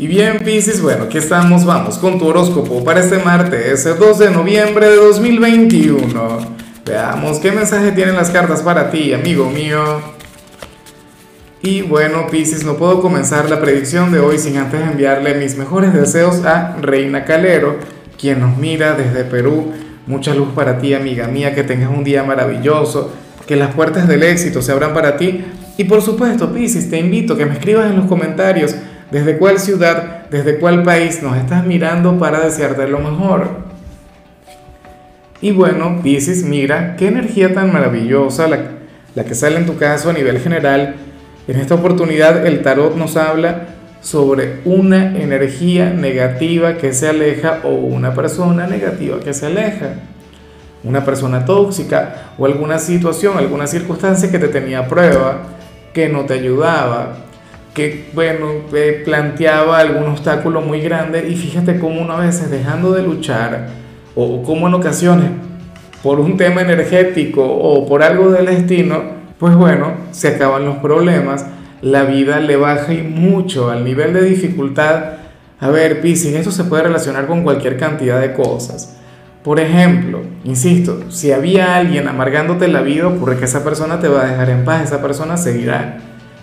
Y bien, Piscis, bueno, aquí estamos, vamos con tu horóscopo para este martes, 2 de noviembre de 2021. Veamos qué mensaje tienen las cartas para ti, amigo mío. Y bueno, Piscis, no puedo comenzar la predicción de hoy sin antes enviarle mis mejores deseos a Reina Calero, quien nos mira desde Perú. Mucha luz para ti, amiga mía, que tengas un día maravilloso, que las puertas del éxito se abran para ti. Y por supuesto, Piscis, te invito a que me escribas en los comentarios ¿Desde cuál ciudad, desde cuál país nos estás mirando para desearte lo mejor? Y bueno, Pisces, mira, qué energía tan maravillosa la, que sale en tu caso a nivel general. En esta oportunidad el tarot nos habla sobre una energía negativa que se aleja o una persona negativa que se aleja. Una persona tóxica o alguna situación, alguna circunstancia que te tenía prueba, que no te ayudaba, que, bueno, eh, planteaba algún obstáculo muy grande y fíjate cómo uno a veces dejando de luchar o como en ocasiones por un tema energético o por algo del destino, pues bueno, se acaban los problemas, la vida le baja y mucho al nivel de dificultad. A ver, Piscis, esto se puede relacionar con cualquier cantidad de cosas. Por ejemplo, insisto, si había alguien amargándote la vida, ocurre que esa persona te va a dejar en paz, esa persona seguirá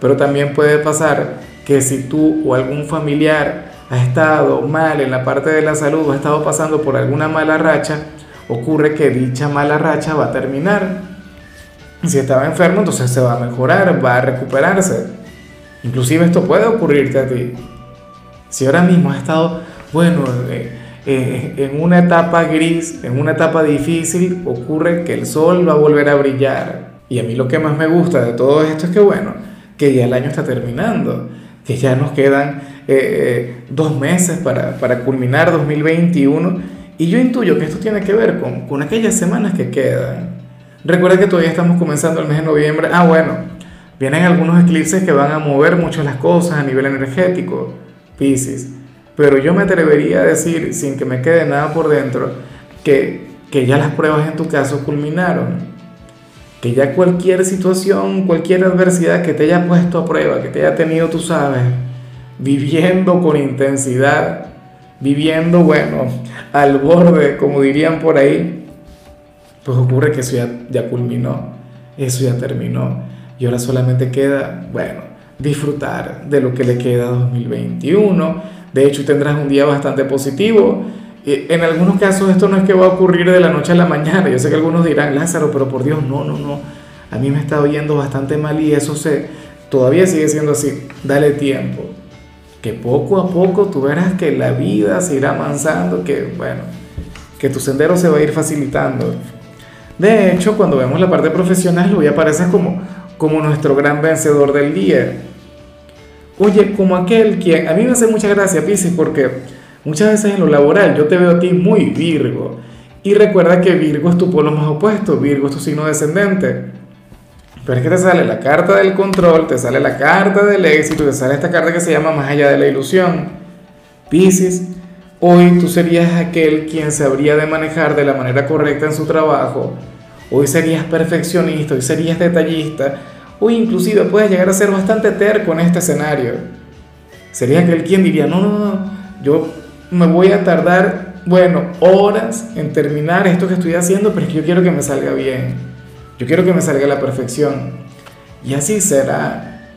pero también puede pasar que si tú o algún familiar ha estado mal en la parte de la salud o ha estado pasando por alguna mala racha, ocurre que dicha mala racha va a terminar. Si estaba enfermo, entonces se va a mejorar, va a recuperarse. Inclusive esto puede ocurrirte a ti. Si ahora mismo has estado, bueno, eh, eh, en una etapa gris, en una etapa difícil, ocurre que el sol va a volver a brillar. Y a mí lo que más me gusta de todo esto es que, bueno, que ya el año está terminando, que ya nos quedan eh, eh, dos meses para, para, culminar 2021 y yo intuyo que esto tiene que ver con, con aquellas semanas que quedan. Recuerda que todavía estamos comenzando el mes de noviembre. Ah, bueno, vienen algunos eclipses que van a mover mucho las cosas a nivel energético, Pisces. Pero yo me atrevería a decir, sin que me quede nada por dentro, que, que ya las pruebas en tu caso culminaron que ya cualquier situación, cualquier adversidad que te haya puesto a prueba, que te haya tenido, tú sabes, viviendo con intensidad, viviendo, bueno, al borde, como dirían por ahí, pues ocurre que eso ya, ya culminó, eso ya terminó, y ahora solamente queda, bueno, disfrutar de lo que le queda a 2021, de hecho tendrás un día bastante positivo, en algunos casos esto no es que va a ocurrir de la noche a la mañana. Yo sé que algunos dirán, Lázaro, pero por Dios, no, no, no. A mí me está oyendo bastante mal y eso se, todavía sigue siendo así. Dale tiempo. Que poco a poco tú verás que la vida se irá avanzando, que bueno, que tu sendero se va a ir facilitando. De hecho, cuando vemos la parte profesional, hoy apareces como, como nuestro gran vencedor del día. Oye, como aquel quien, a mí me hace mucha gracia, Pisces, porque Muchas veces en lo laboral yo te veo a ti muy Virgo. Y recuerda que Virgo es tu polo más opuesto, Virgo es tu signo descendente. Pero es que te sale la carta del control, te sale la carta del éxito, te sale esta carta que se llama más allá de la ilusión. Piscis, hoy tú serías aquel quien sabría de manejar de la manera correcta en su trabajo. Hoy serías perfeccionista, hoy serías detallista, hoy inclusive puedes llegar a ser bastante terco en este escenario. Serías aquel quien diría, no, no, no, yo me voy a tardar, bueno, horas en terminar esto que estoy haciendo, pero es que yo quiero que me salga bien. Yo quiero que me salga a la perfección. Y así será.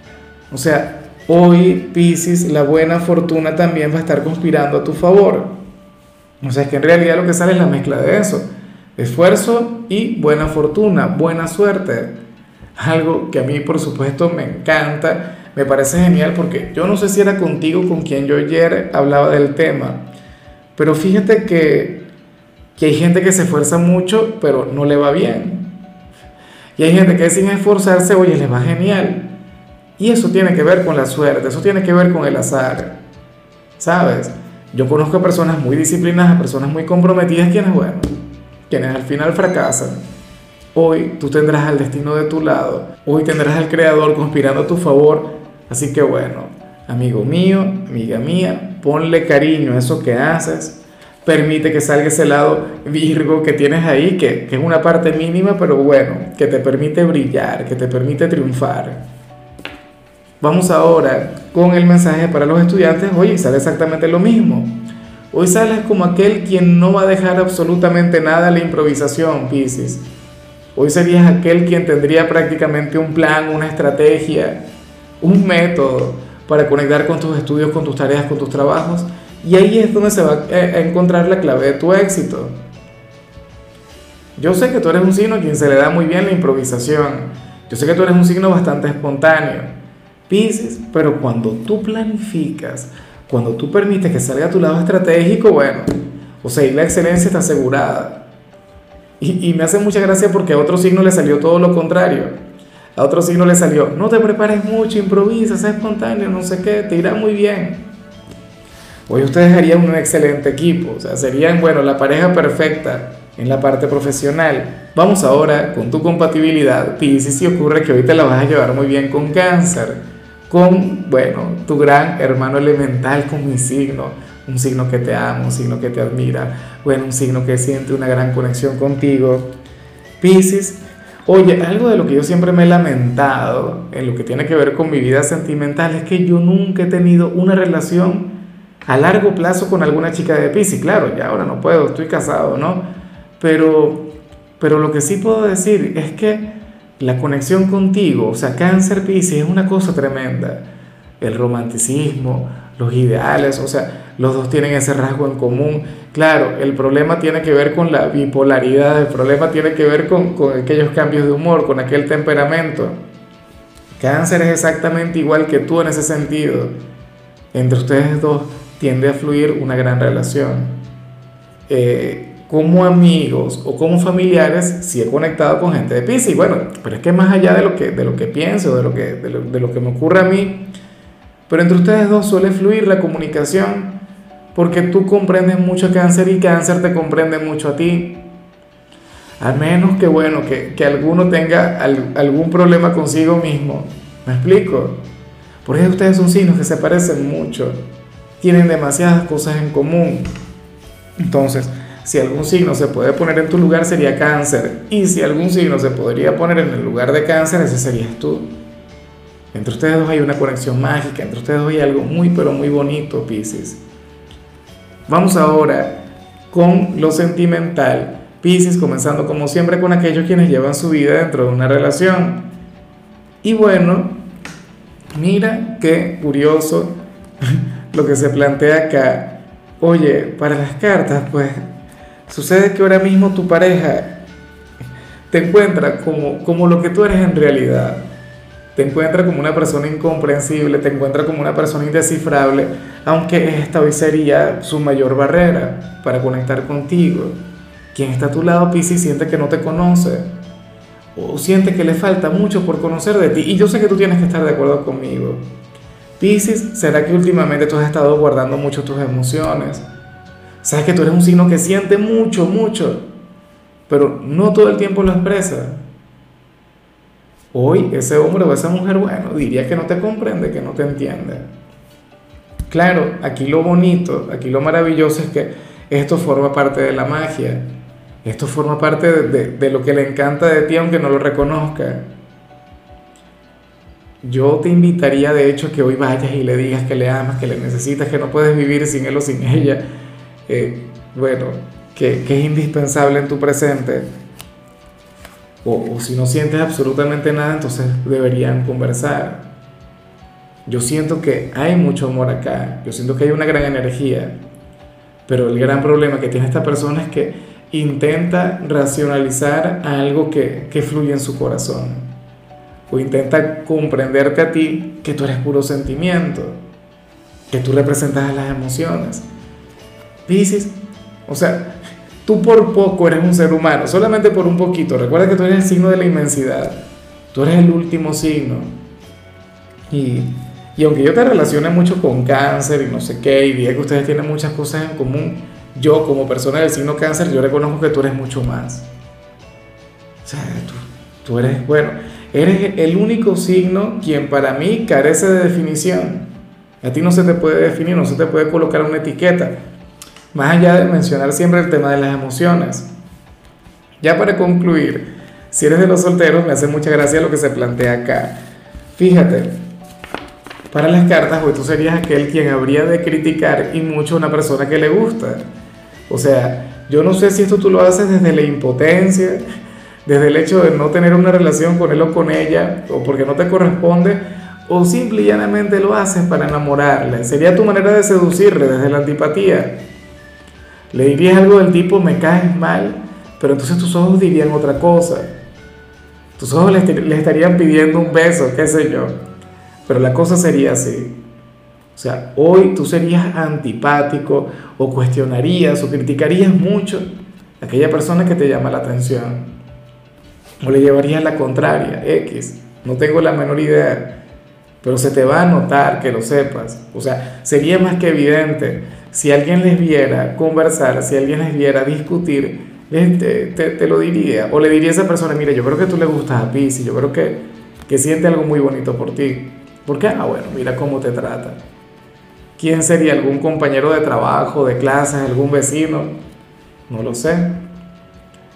O sea, hoy, Pisces, la buena fortuna también va a estar conspirando a tu favor. O sea, es que en realidad lo que sale es la mezcla de eso. Esfuerzo y buena fortuna, buena suerte. Algo que a mí, por supuesto, me encanta me parece genial porque yo no sé si era contigo con quien yo ayer hablaba del tema, pero fíjate que, que hay gente que se esfuerza mucho, pero no le va bien. Y hay gente que sin esforzarse, oye, le va genial. Y eso tiene que ver con la suerte, eso tiene que ver con el azar. ¿Sabes? Yo conozco a personas muy disciplinadas, personas muy comprometidas, quienes, bueno, quienes al final fracasan. Hoy tú tendrás al destino de tu lado, hoy tendrás al Creador conspirando a tu favor Así que bueno, amigo mío, amiga mía, ponle cariño a eso que haces. Permite que salga ese lado Virgo que tienes ahí, que, es una parte mínima, pero bueno, que te permite brillar, que te permite triunfar. Vamos ahora con el mensaje para los estudiantes. Oye, sale exactamente lo mismo. Hoy sales como aquel quien no va a dejar absolutamente nada a la improvisación, Pisces. Hoy serías aquel quien tendría prácticamente un plan, una estrategia, un método para conectar con tus estudios, con tus tareas, con tus trabajos. Y ahí es donde se va a encontrar la clave de tu éxito. Yo sé que tú eres un signo a quien se le da muy bien la improvisación. Yo sé que tú eres un signo bastante espontáneo. Pisces, pero cuando tú planificas, cuando tú permites que salga a tu lado estratégico, bueno, o sea, y la excelencia está asegurada. Y, y me hace mucha gracia porque a otro signo le salió todo lo contrario. A otro signo le salió, no te prepares mucho, improvisa, sé espontáneo, no sé qué, te irá muy bien. Hoy ustedes harían un excelente equipo, o sea, serían, bueno, la pareja perfecta en la parte profesional. Vamos ahora con tu compatibilidad, Pisces, si ocurre que hoy te la vas a llevar muy bien con cáncer con, bueno, tu gran hermano elemental, con mi signo, un signo que te ama, un signo que te admira, bueno, un signo que siente una gran conexión contigo. Piscis, oye, algo de lo que yo siempre me he lamentado en lo que tiene que ver con mi vida sentimental es que yo nunca he tenido una relación a largo plazo con alguna chica de Piscis. Claro, ya ahora no puedo, estoy casado, ¿no? Pero, pero lo que sí puedo decir es que la conexión contigo, o sea, cáncer Pisces es una cosa tremenda. El romanticismo, los ideales, o sea, los dos tienen ese rasgo en común. Claro, el problema tiene que ver con la bipolaridad, el problema tiene que ver con, con aquellos cambios de humor, con aquel temperamento. Cáncer es exactamente igual que tú en ese sentido. Entre ustedes dos tiende a fluir una gran relación. Eh, como amigos o como familiares si he conectado con gente de Pisces. Bueno, pero es que más allá de lo que, de lo que pienso, de lo que, de lo, de lo que me ocurre a mí, pero entre ustedes dos suele fluir la comunicación porque tú comprendes mucho a cáncer y cáncer te comprende mucho a ti. A menos que, bueno, que, que alguno tenga algún problema consigo mismo. ¿Me explico? Por eso ustedes son signos que se parecen mucho. Tienen demasiadas cosas en común. Entonces, si algún signo se puede poner en tu lugar sería cáncer. Y si algún signo se podría poner en el lugar de cáncer, ese serías tú. Entre ustedes dos hay una conexión mágica, entre ustedes dos hay algo muy pero muy bonito, Pisces. Vamos ahora con lo sentimental. Pisces, comenzando como siempre con aquellos quienes llevan su vida dentro de una relación. Y bueno, mira qué curioso lo que se plantea acá. Oye, para las cartas, pues Sucede que ahora mismo tu pareja te encuentra como, como lo que tú eres en realidad. Te encuentra como una persona incomprensible, te encuentra como una persona indescifrable, aunque esta hoy sería su mayor barrera para conectar contigo. Quien está a tu lado, Piscis, siente que no te conoce o siente que le falta mucho por conocer de ti. Y yo sé que tú tienes que estar de acuerdo conmigo. Piscis, ¿será que últimamente tú has estado guardando mucho tus emociones? Sabes que tú eres un signo que siente mucho, mucho, pero no todo el tiempo lo expresa. Hoy ese hombre o esa mujer, bueno, diría que no te comprende, que no te entiende. Claro, aquí lo bonito, aquí lo maravilloso es que esto forma parte de la magia. Esto forma parte de, lo que le encanta de ti aunque no lo reconozca. Yo te invitaría de hecho que hoy vayas y le digas que le amas, que le necesitas, que no puedes vivir sin él o sin ella eh, bueno, que, es indispensable en tu presente, o, si no sientes absolutamente nada, entonces deberían conversar. Yo siento que hay mucho amor acá, yo siento que hay una gran energía, pero el gran problema que tiene esta persona es que intenta racionalizar algo que, fluye en su corazón, o intenta comprenderte a ti que tú eres puro sentimiento, que tú representas las emociones. Pisces, o sea, tú por poco eres un ser humano, solamente por un poquito. Recuerda que tú eres el signo de la inmensidad, tú eres el último signo. Y, y aunque yo te relacione mucho con cáncer y no sé qué, y diga que ustedes tienen muchas cosas en común, yo como persona del signo cáncer, yo reconozco que tú eres mucho más. O sea, tú, tú eres, bueno, eres el único signo quien para mí carece de definición. A ti no se te puede definir, no se te puede colocar una etiqueta. Más allá de mencionar siempre el tema de las emociones. Ya para concluir, si eres de los solteros, me hace mucha gracia lo que se plantea acá. Fíjate, para las cartas, hoy tú serías aquel quien habría de criticar y mucho a una persona que le gusta. O sea, yo no sé si esto tú lo haces desde la impotencia, desde el hecho de no tener una relación con él o con ella, o porque no te corresponde, o simple y llanamente lo haces para enamorarle. Sería tu manera de seducirle desde la antipatía. Le dirías algo del tipo, me caes mal, pero entonces tus ojos dirían otra cosa. Tus ojos le, estarían pidiendo un beso, qué sé yo. Pero la cosa sería así. O sea, hoy tú serías antipático o cuestionarías o criticarías mucho a aquella persona que te llama la atención. O le llevarías la contraria, X. No tengo la menor idea pero se te va a notar que lo sepas. O sea, sería más que evidente si alguien les viera conversar, si alguien les viera discutir, te, te, lo diría. O le diría a esa persona, mire, yo creo que tú le gustas a y yo creo que, que siente algo muy bonito por ti. ¿Por qué? Ah, bueno, mira cómo te trata. ¿Quién sería? ¿Algún compañero de trabajo, de clase, algún vecino? No lo sé.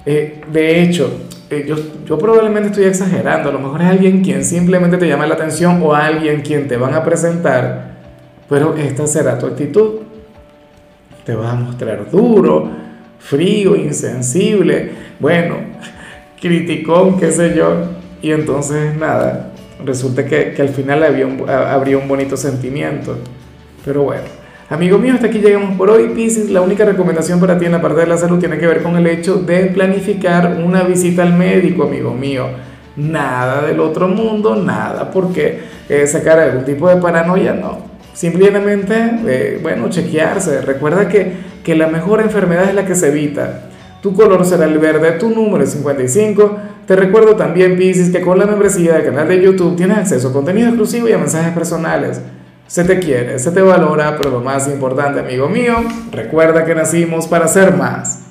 Eh, de hecho, eh, yo, yo, probablemente estoy exagerando, a lo mejor es alguien quien simplemente te llama la atención o alguien quien te van a presentar, pero esta será tu actitud. Te vas a mostrar duro, frío, insensible, bueno, criticón, qué sé yo, y entonces nada, resulta que, que al final había un, habría un bonito sentimiento, pero bueno. Amigo mío, hasta aquí llegamos por hoy. Pisces, la única recomendación para ti en la parte de la salud tiene que ver con el hecho de planificar una visita al médico, amigo mío. Nada del otro mundo, nada porque eh, sacar algún tipo de paranoia, no. Simplemente, eh, bueno, chequearse. Recuerda que, que la mejor enfermedad es la que se evita. Tu color será el verde, tu número es 55. Te recuerdo también, Pisces, que con la membresía del canal de YouTube tienes acceso a contenido exclusivo y a mensajes personales. Se te quiere, se te valora, pero lo más importante, amigo mío, recuerda que nacimos para ser más.